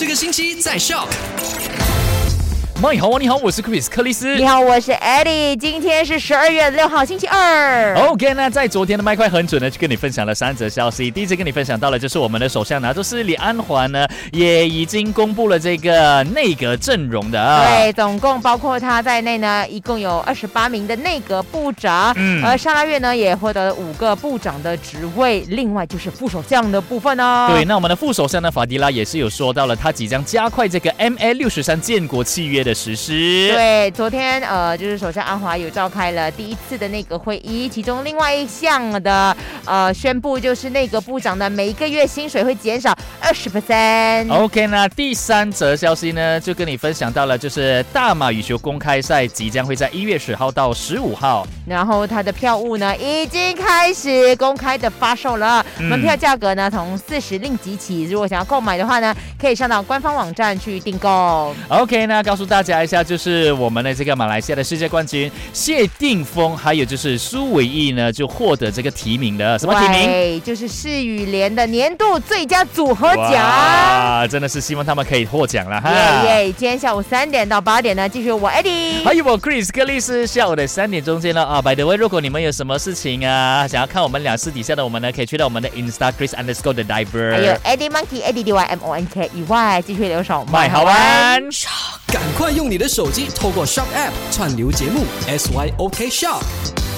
这个星期在笑。麦好啊，你好，我是 Chris 克里斯。你好，我是 Eddie。今天是十二月六号，星期二。OK，那在昨天的麦快很准呢，就跟你分享了三则消息。第一则跟你分享到了，就是我们的首相呢，就是李安华呢，也已经公布了这个内阁阵容的啊。对，总共包括他在内呢，一共有二十八名的内阁部长。嗯而沙拉月呢，也获得了五个部长的职位。另外就是副首相的部分哦。对，那我们的副首相呢，法迪拉也是有说到了，他即将加快这个 MA 六十三建国契约的实施。对，昨天呃，就是首相阿华有召开了第一次的那个会议，其中另外一项的呃宣布就是内阁部长呢每一个月薪水会减少二十 percent。OK，那第三则消息呢，就跟你分享到了，就是大马羽球公开赛即将会在一月十号到十五号。然后它的票务呢已经开始公开的发售了，嗯门票价格呢从四十令吉起，如果想要购买的话呢，可以上到官方网站去订购。OK，那告诉大家一下，就是我们的这个马来西亚的世界冠军谢定峰，还有就是苏伟毅呢，就获得这个提名的什么提名？就是世羽联的年度最佳组合奖。哇，真的是希望他们可以获奖了哈。耶耶！今天下午三点到八点呢，继续我 Eddie。还有我 Chris 克里斯，下午的三点钟见了啊。By the way，如果你们有什么事情啊，想要看我们俩私底下的我们呢，可以去到我们的 Insta Chris underscore 的 diver。还有 Eddie Monkey Eddie D Y M O N K 以外，继续留守麦好玩。赶快用你的手机透过 Shock App 串流节目 SYOK Shock。